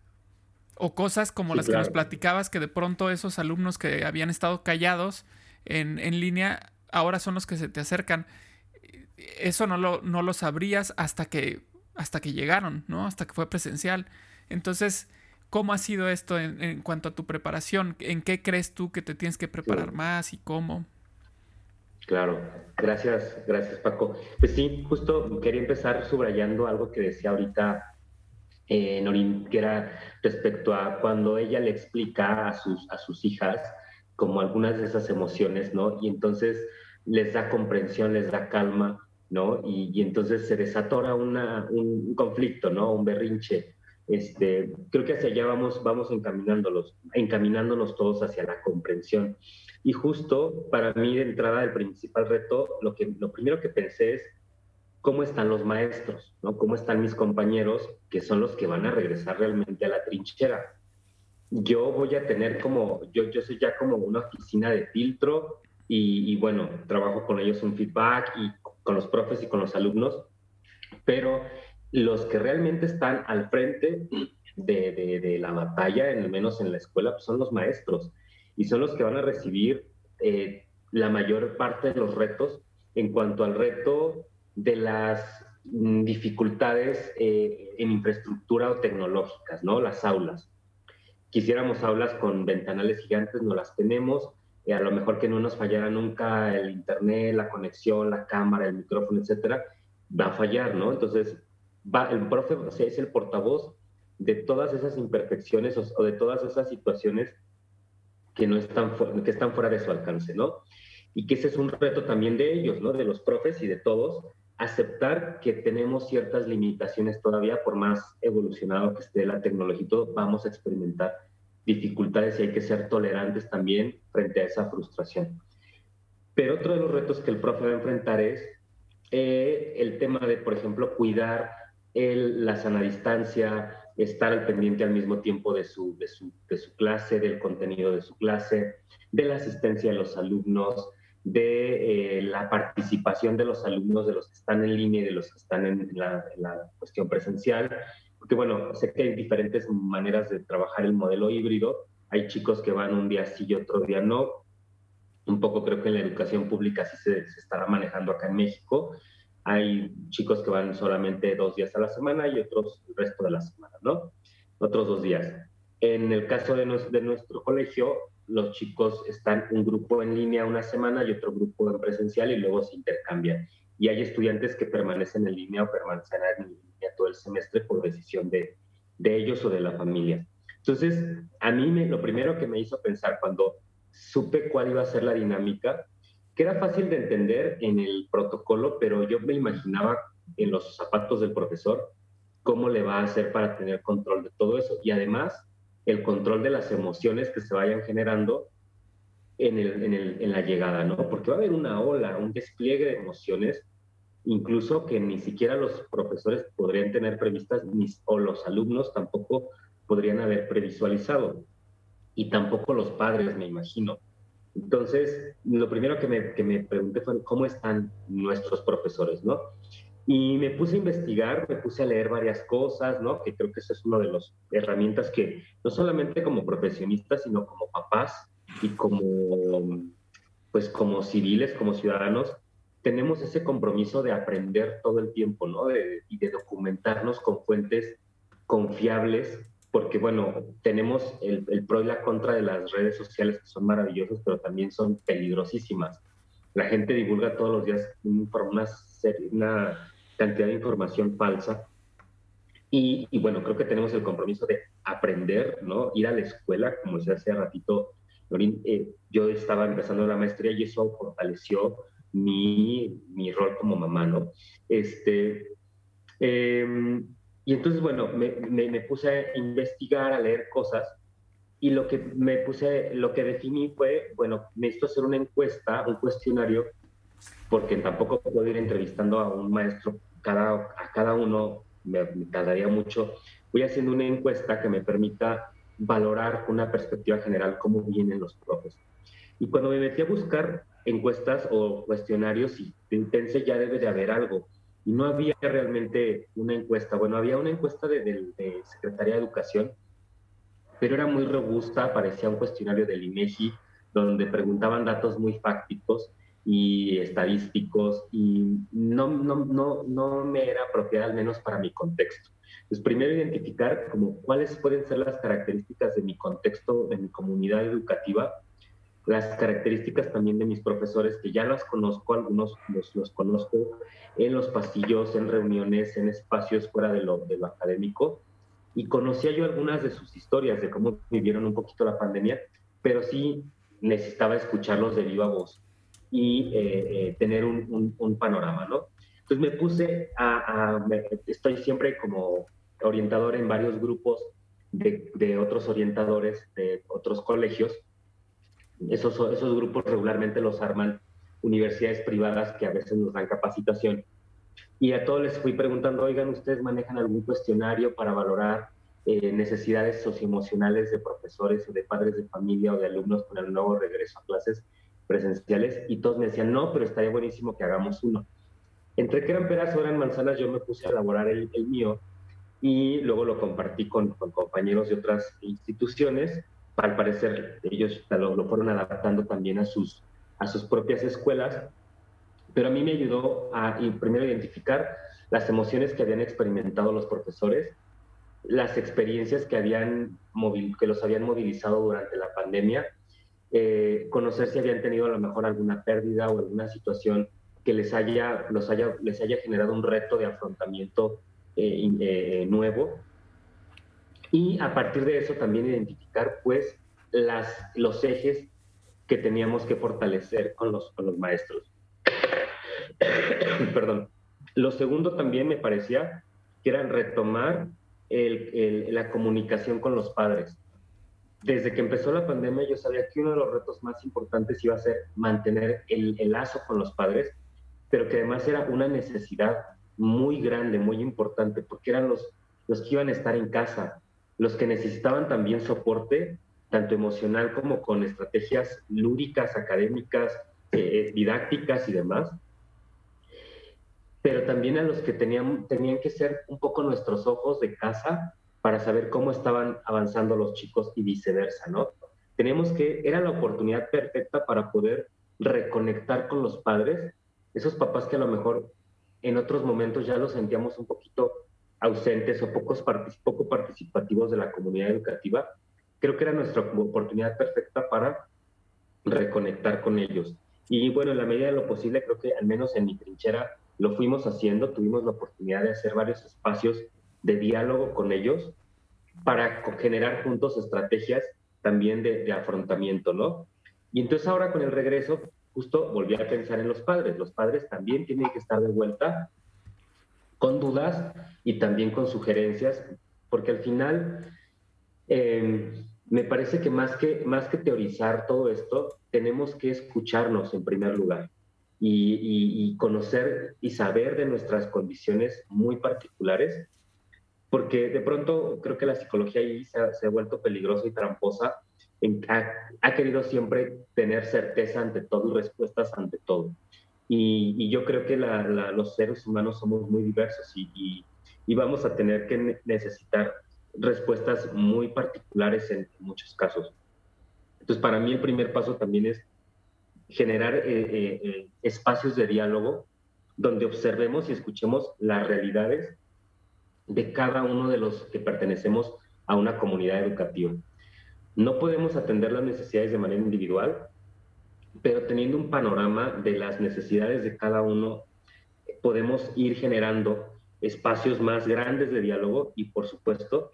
o cosas como las que nos platicabas, que de pronto esos alumnos que habían estado callados en, línea, ahora son los que se te acercan. Eso no lo, no lo sabrías hasta que, hasta que llegaron, ¿no? Hasta que fue presencial. Entonces, ¿cómo ha sido esto en, cuanto a tu preparación? ¿En qué crees tú que te tienes que preparar más y cómo? Claro, gracias, gracias Paco. Pues sí, justo quería empezar subrayando algo que decía ahorita eh, Norin, que era respecto a cuando ella le explica a sus, a sus hijas como algunas de esas emociones, ¿no? Y entonces les da comprensión, les da calma, ¿no? Y, entonces se desatora una, un conflicto, ¿no? Un berrinche. Este, creo que hacia allá vamos, vamos encaminándolos, encaminándonos todos hacia la comprensión. Y justo para mí de entrada el principal reto, lo, que, lo primero que pensé es cómo están los maestros, ¿no? Cómo están mis compañeros, que son los que van a regresar realmente a la trinchera. Yo voy a tener como, yo, yo soy ya como una oficina de filtro y, bueno, trabajo con ellos un feedback y con los profes y con los alumnos, pero los que realmente están al frente de, de, la batalla, al menos en la escuela, pues son los maestros y son los que van a recibir eh, la mayor parte de los retos en cuanto al reto de las mm, dificultades eh, en infraestructura o tecnológicas, ¿no? Las aulas. Quisiéramos aulas con ventanales gigantes, no las tenemos, y a lo mejor que no nos fallara nunca el internet, la conexión, la cámara, el micrófono, etcétera, va a fallar, ¿no? Entonces, va, el profe es el portavoz de todas esas imperfecciones o, de todas esas situaciones que, no están, que están fuera de su alcance, ¿no? Y que ese es un reto también de ellos, ¿no? De los profes y de todos, aceptar que tenemos ciertas limitaciones todavía, por más evolucionado que esté la tecnología y todo, vamos a experimentar dificultades y hay que ser tolerantes también frente a esa frustración. Pero otro de los retos que el profe va a enfrentar es eh, el tema de, por ejemplo, cuidar el, la sana distancia, estar al pendiente al mismo tiempo de su, de su, de su clase, del contenido de su clase, de la asistencia de los alumnos, de eh, la participación de los alumnos, de los que están en línea y de los que están en la, cuestión presencial, porque bueno, sé que hay diferentes maneras de trabajar el modelo híbrido. Hay chicos que van un día sí y otro día no. Un poco creo que en la educación pública sí se, estará manejando acá en México. Hay chicos que van solamente dos días a la semana y otros el resto de la semana, ¿no? Otros dos días. En el caso de nuestro colegio, los chicos están un grupo en línea una semana y otro grupo en presencial y luego se intercambian. Y hay estudiantes que permanecen en línea o permanecen en línea todo el semestre por decisión de, de ellos o de la familia. Entonces, a mí me, lo primero que me hizo pensar cuando supe cuál iba a ser la dinámica, que era fácil de entender en el protocolo, pero yo me imaginaba en los zapatos del profesor cómo le va a hacer para tener control de todo eso. Y además, el control de las emociones que se vayan generando en, el, en, el, en la llegada, ¿no? Porque va a haber una ola, un despliegue de emociones incluso que ni siquiera los profesores podrían tener previstas, o los alumnos tampoco podrían haber previsualizado, y tampoco los padres, me imagino. Entonces, lo primero que me, que me pregunté fue cómo están nuestros profesores, ¿no? Y me puse a investigar, me puse a leer varias cosas, ¿no? Que creo que esa es una de las herramientas que no solamente como profesionistas, sino como papás y como, pues como civiles, como ciudadanos, tenemos ese compromiso de aprender todo el tiempo, ¿no? y de documentarnos con fuentes confiables, porque, bueno, tenemos el, pro y la contra de las redes sociales que son maravillosas, pero también son peligrosísimas. La gente divulga todos los días una, una cantidad de información falsa. Y, bueno, creo que tenemos el compromiso de aprender, ¿no? Ir a la escuela, como decía hace ratito, eh, yo estaba empezando la maestría y eso fortaleció mi, mi rol como mamá, ¿no? Este, em, y entonces, bueno, me, me, puse a investigar, a leer cosas, y lo que me puse, lo que definí fue, bueno, necesito hacer una encuesta, un cuestionario, porque tampoco puedo ir entrevistando a un maestro, cada, a cada uno me, me tardaría mucho. Voy haciendo una encuesta que me permita valorar una perspectiva general cómo vienen los profes. Y cuando me metí a buscar encuestas o cuestionarios y pensé ya debe de haber algo. Y no había realmente una encuesta. Bueno, había una encuesta de, de, Secretaría de Educación, pero era muy robusta, parecía un cuestionario del INEGI, donde preguntaban datos muy fácticos y estadísticos y no, no, no, no me era apropiada al menos para mi contexto. Pues primero identificar como cuáles pueden ser las características de mi contexto, de mi comunidad educativa, las características también de mis profesores, que ya las conozco, algunos los, los conozco en los pasillos, en reuniones, en espacios fuera de lo, de lo académico, y conocía yo algunas de sus historias, de cómo vivieron un poquito la pandemia, pero sí necesitaba escucharlos de viva voz y eh, tener un, un, panorama, ¿no? Entonces me puse a, estoy siempre como orientador en varios grupos de, de, otros orientadores de otros colegios. Esos, esos grupos regularmente los arman universidades privadas que a veces nos dan capacitación. Y a todos les fui preguntando, oigan, ¿ustedes manejan algún cuestionario para valorar eh, necesidades socioemocionales de profesores o de padres de familia o de alumnos con el nuevo regreso a clases presenciales? Y todos me decían, no, pero estaría buenísimo que hagamos uno. Entre que eran peras o eran manzanas, yo me puse a elaborar el, mío y luego lo compartí con, compañeros de otras instituciones. Al parecer, ellos lo, fueron adaptando también a sus, a sus propias escuelas, pero a mí me ayudó a primero identificar las emociones que habían experimentado los profesores, las experiencias que, habían que los habían movilizado durante la pandemia, eh, conocer si habían tenido a lo mejor alguna pérdida o alguna situación que les haya, los haya, les haya generado un reto de afrontamiento eh, eh, nuevo. Y a partir de eso también identificar pues las, los ejes que teníamos que fortalecer con los, con los maestros. Perdón. Lo segundo también me parecía que era retomar el, la comunicación con los padres. Desde que empezó la pandemia yo sabía que uno de los retos más importantes iba a ser mantener el, lazo con los padres pero que además era una necesidad muy grande, muy importante, porque eran los, los que iban a estar en casa, los que necesitaban también soporte, tanto emocional como con estrategias lúdicas, académicas, eh, didácticas y demás, pero también a los que tenían, tenían que ser un poco nuestros ojos de casa para saber cómo estaban avanzando los chicos y viceversa, ¿no? Teníamos que, era la oportunidad perfecta para poder reconectar con los padres esos papás que a lo mejor en otros momentos ya los sentíamos un poquito ausentes o poco participativos de la comunidad educativa, creo que era nuestra oportunidad perfecta para reconectar con ellos. Y bueno, en la medida de lo posible, creo que al menos en mi trinchera lo fuimos haciendo, tuvimos la oportunidad de hacer varios espacios de diálogo con ellos para generar juntos estrategias también de, afrontamiento, ¿no? Y entonces ahora con el regreso, justo volví a pensar en los padres. Los padres también tienen que estar de vuelta con dudas y también con sugerencias, porque al final em, me parece que más, que más que teorizar todo esto, tenemos que escucharnos en primer lugar y, conocer y saber de nuestras condiciones muy particulares, porque de pronto creo que la psicología ahí se ha vuelto peligrosa y tramposa ha, querido siempre tener certeza ante todo y respuestas ante todo. Y, yo creo que los seres humanos somos muy diversos y, vamos a tener que necesitar respuestas muy particulares en muchos casos. Entonces, para mí el primer paso también es generar eh, eh, eh, espacios de diálogo donde observemos y escuchemos las realidades de cada uno de los que pertenecemos a una comunidad educativa. No podemos atender las necesidades de manera individual, pero teniendo un panorama de las necesidades de cada uno, podemos ir generando espacios más grandes de diálogo y, por supuesto,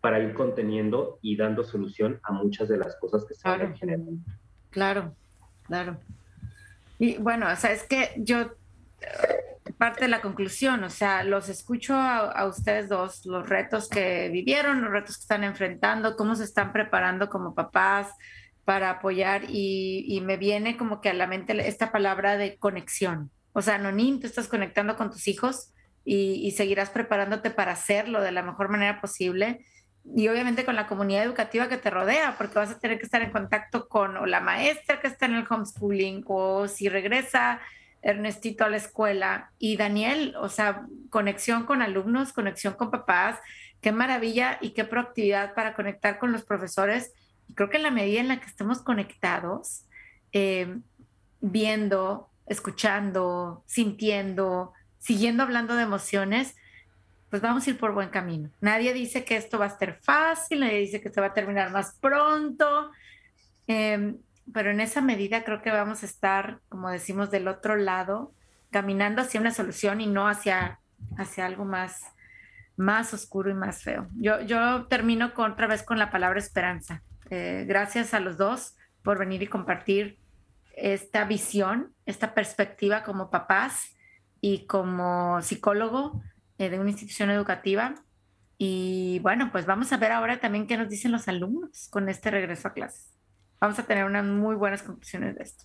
para ir conteniendo y dando solución a muchas de las cosas que se van generando. Claro, claro. Y bueno, o sea, es que yo parte de la conclusión, o sea, los escucho a, ustedes dos, los retos que vivieron, los retos que están enfrentando, cómo se están preparando como papás para apoyar y, me viene como que a la mente esta palabra de conexión. O sea, Nonín, tú estás conectando con tus hijos y, seguirás preparándote para hacerlo de la mejor manera posible y obviamente con la comunidad educativa que te rodea, porque vas a tener que estar en contacto con la maestra que está en el homeschooling o si regresa Ernestito a la escuela y Daniel, o sea, conexión con alumnos, conexión con papás, qué maravilla y qué proactividad para conectar con los profesores. Y creo que en la medida en la que estemos conectados, eh, viendo, escuchando, sintiendo, siguiendo hablando de emociones, pues vamos a ir por buen camino. Nadie dice que esto va a ser fácil, nadie dice que se va a terminar más pronto. Eh, pero en esa medida creo que vamos a estar, como decimos, del otro lado, caminando hacia una solución y no hacia, hacia algo más, más oscuro y más feo. Yo, yo termino con, otra vez con la palabra esperanza. Eh, gracias a los dos por venir y compartir esta visión, esta perspectiva como papás y como psicólogo eh, de una institución educativa. Y bueno, pues vamos a ver ahora también qué nos dicen los alumnos con este regreso a clases. Vamos a tener unas muy buenas conclusiones de esto.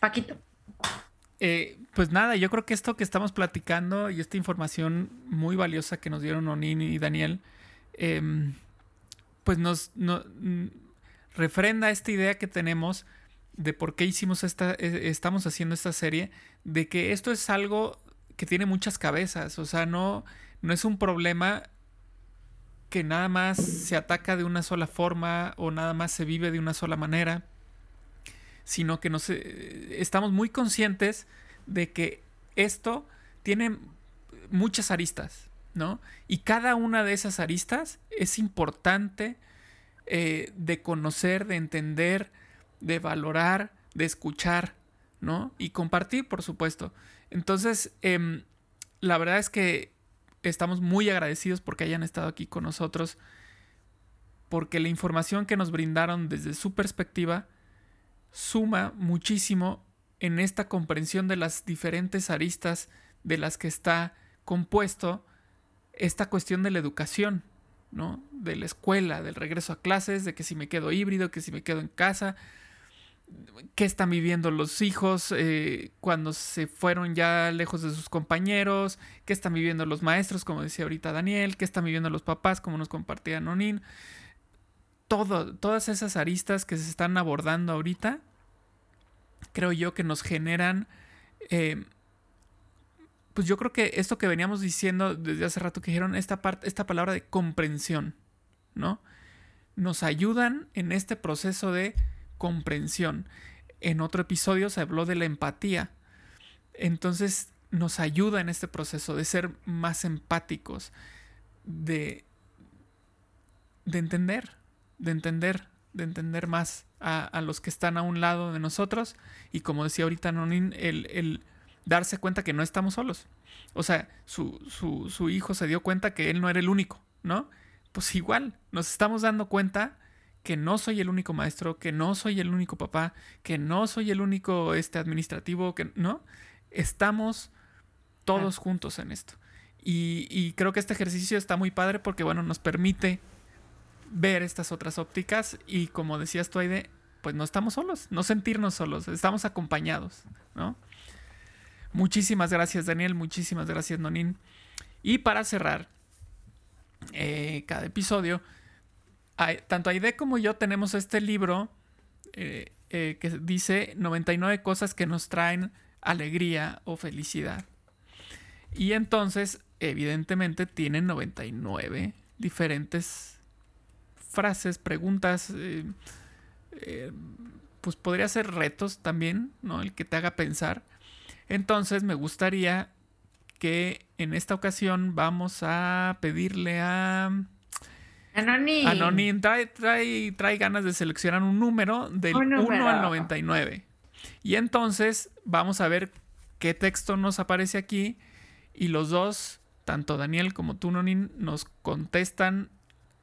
Paquito. Eh, pues nada, yo creo que esto que estamos platicando y esta información muy valiosa que nos dieron Onin y Daniel, em, pues nos, mm, refrenda esta idea que tenemos de por qué hicimos esta, e, estamos haciendo esta serie, de que esto es algo que tiene muchas cabezas, o sea, no, no es un problema que nada más se ataca de una sola forma o nada más se vive de una sola manera sino que eh, estamos muy conscientes de que esto tiene muchas aristas, ¿no? Y cada una de esas aristas es importante eh, de conocer, de entender, de valorar, de escuchar, ¿no? Y compartir, por supuesto. Entonces, em, la verdad es que estamos muy agradecidos porque hayan estado aquí con nosotros, porque la información que nos brindaron desde su perspectiva suma muchísimo en esta comprensión de las diferentes aristas de las que está compuesto esta cuestión de la educación, ¿no? De la escuela, del regreso a clases, de que si me quedo híbrido, que si me quedo en casa, qué están viviendo los hijos eh, cuando se fueron ya lejos de sus compañeros, qué están viviendo los maestros, como decía ahorita Daniel, qué están viviendo los papás, como nos compartía Nonin todo, todas esas aristas que se están abordando ahorita, creo yo que nos generan, eh, pues yo creo que esto que veníamos diciendo desde hace rato que dijeron, esta, esta palabra de comprensión, ¿no? Nos ayudan en este proceso de comprensión. En otro episodio se habló de la empatía. Entonces nos ayuda en este proceso de ser más empáticos, de, de entender, de entender, de entender más a, los que están a un lado de nosotros y como decía ahorita Nonin, el, el darse cuenta que no estamos solos. O sea, su, su, su, hijo se dio cuenta que él no era el único, ¿no? Pues igual, nos estamos dando cuenta que no soy el único maestro, que no soy el único papá, que no soy el único este, administrativo, que no. Estamos todos juntos en esto. Y, y creo que este ejercicio está muy padre porque, bueno, nos permite ver estas otras ópticas y como decías tú, Aide, pues no estamos solos, no sentirnos solos, estamos acompañados, ¿no? Muchísimas gracias, Daniel, muchísimas gracias, Nonin. Y para cerrar eh, cada episodio, tanto Aide como yo tenemos este libro eh, eh, que dice 99 cosas que nos traen alegría o felicidad. Y entonces, evidentemente, tienen 99 diferentes frases, preguntas, eh, pues podría ser retos también, ¿no? El que te haga pensar. Entonces me gustaría que en esta ocasión vamos a pedirle a... Anonim. Anonim trae, trae, trae ganas de seleccionar un número del 1 al 99. Y entonces vamos a ver qué texto nos aparece aquí y los dos, tanto Daniel como tú, Nonin, nos contestan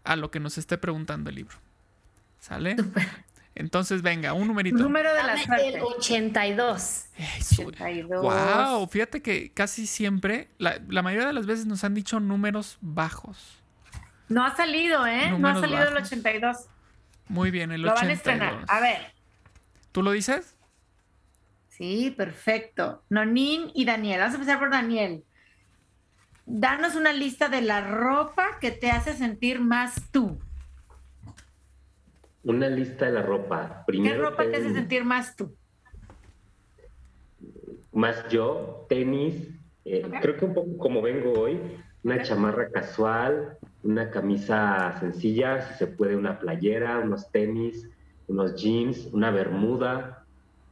a lo que nos esté preguntando el libro. ¿Sale? Entonces, venga, un numerito. Número de la suerte. El 82. 82. Wow, fíjate que casi siempre, la, mayoría de las veces nos han dicho números bajos. No ha salido, ¿eh? no ha salido el 82. Muy bien, el lo 82. Van a estrenar. A ver. ¿Tú lo dices? Sí, perfecto. Nonin y Daniel. Vamos a empezar por Daniel danos una lista de la ropa que te hace sentir más tú. Una lista de la ropa. ¿Qué ropa te hace sentir más tú? Más yo, tenis. Eh, creo que un poco como vengo hoy, una chamarra casual, una camisa sencilla, si se puede, una playera, unos tenis, unos jeans, una bermuda,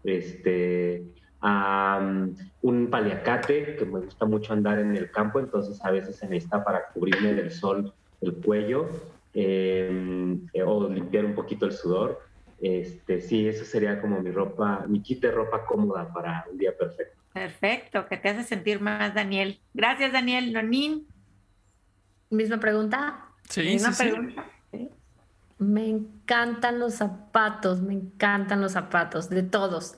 este, un paliacate, que me gusta mucho andar en el campo, entonces a veces se necesita para cubrirme del sol el cuello em, eh, o limpiar un poquito el sudor. Este, sí, eso sería como mi ropa, mi kit de ropa cómoda para un día perfecto. Perfecto, que te hace sentir más, Daniel. Gracias, Daniel. Nonin. Misma pregunta. Sí, sí, pregunta. Me encantan los zapatos, me encantan los zapatos, de todos.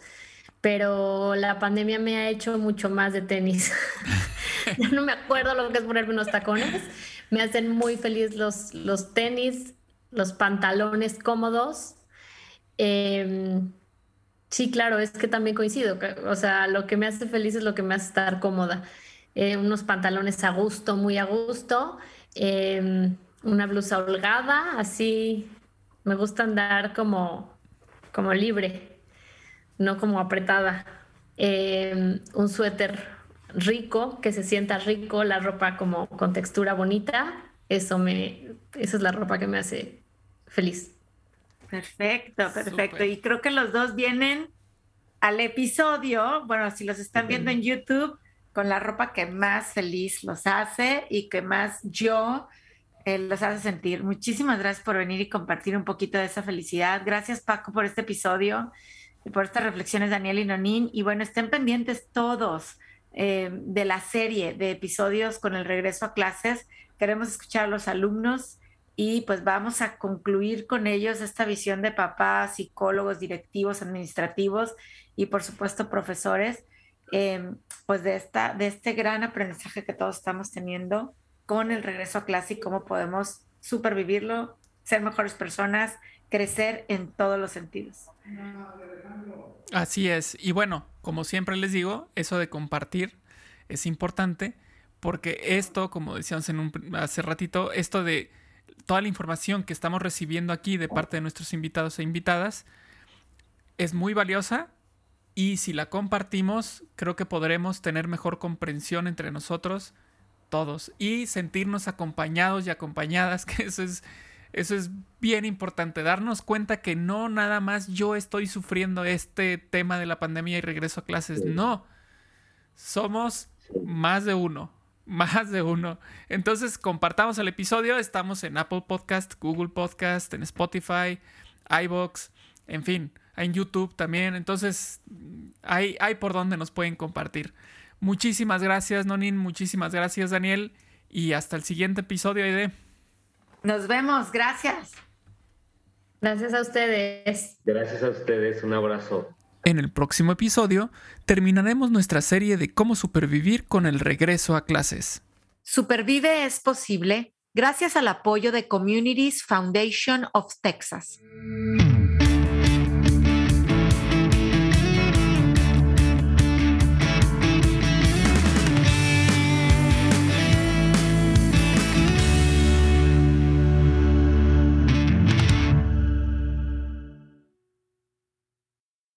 Pero la pandemia me ha hecho mucho más de tenis. ya no me acuerdo lo que es ponerme unos tacones. Me hacen muy feliz los, los tenis, los pantalones cómodos. Em, sí, claro, es que también coincido. O sea, lo que me hace feliz es lo que me hace estar cómoda. Eh, unos pantalones a gusto, muy a gusto. Em, una blusa holgada, así me gusta andar como, como libre, no como apretada. Em, un suéter rico, que se sienta rico, la ropa como con textura bonita, eso me, esa es la ropa que me hace feliz. Perfecto, perfecto. Y creo que los dos vienen al episodio, bueno, si los están viendo en YouTube, con la ropa que más feliz los hace y que más yo eh, los hace sentir. Muchísimas gracias por venir y compartir un poquito de esa felicidad. Gracias Paco por este episodio y por estas reflexiones, Daniel y Nonín. Y bueno, estén pendientes todos eh, de la serie de episodios con el regreso a clases. Queremos escuchar a los alumnos y pues vamos a concluir con ellos esta visión de papás, psicólogos, directivos, administrativos y por supuesto profesores Em, pues de, esta, de este gran aprendizaje que todos estamos teniendo con el regreso a clase y cómo podemos supervivirlo, ser mejores personas, crecer en todos los sentidos. Así es. Y bueno, como siempre les digo, eso de compartir es importante porque esto, como decíamos en un, hace ratito, esto de toda la información que estamos recibiendo aquí de parte de nuestros invitados e invitadas es muy valiosa y si la compartimos, creo que podremos tener mejor comprensión entre nosotros todos y sentirnos acompañados y acompañadas, que eso es, eso es bien importante, darnos cuenta que no nada más yo estoy sufriendo este tema de la pandemia y regreso a clases, no, somos más de uno, más de uno. Entonces compartamos el episodio, estamos en Apple Podcast, Google Podcast, en Spotify, iBox, en fin en YouTube también. Entonces, hay, hay por donde nos pueden compartir. Muchísimas gracias, Nonin. Muchísimas gracias, Daniel. Y hasta el siguiente episodio, Aide. Nos vemos. Gracias. Gracias a ustedes. Gracias a ustedes. Un abrazo. En el próximo episodio terminaremos nuestra serie de cómo supervivir con el regreso a clases. Supervive es posible gracias al apoyo de Communities Foundation of Texas.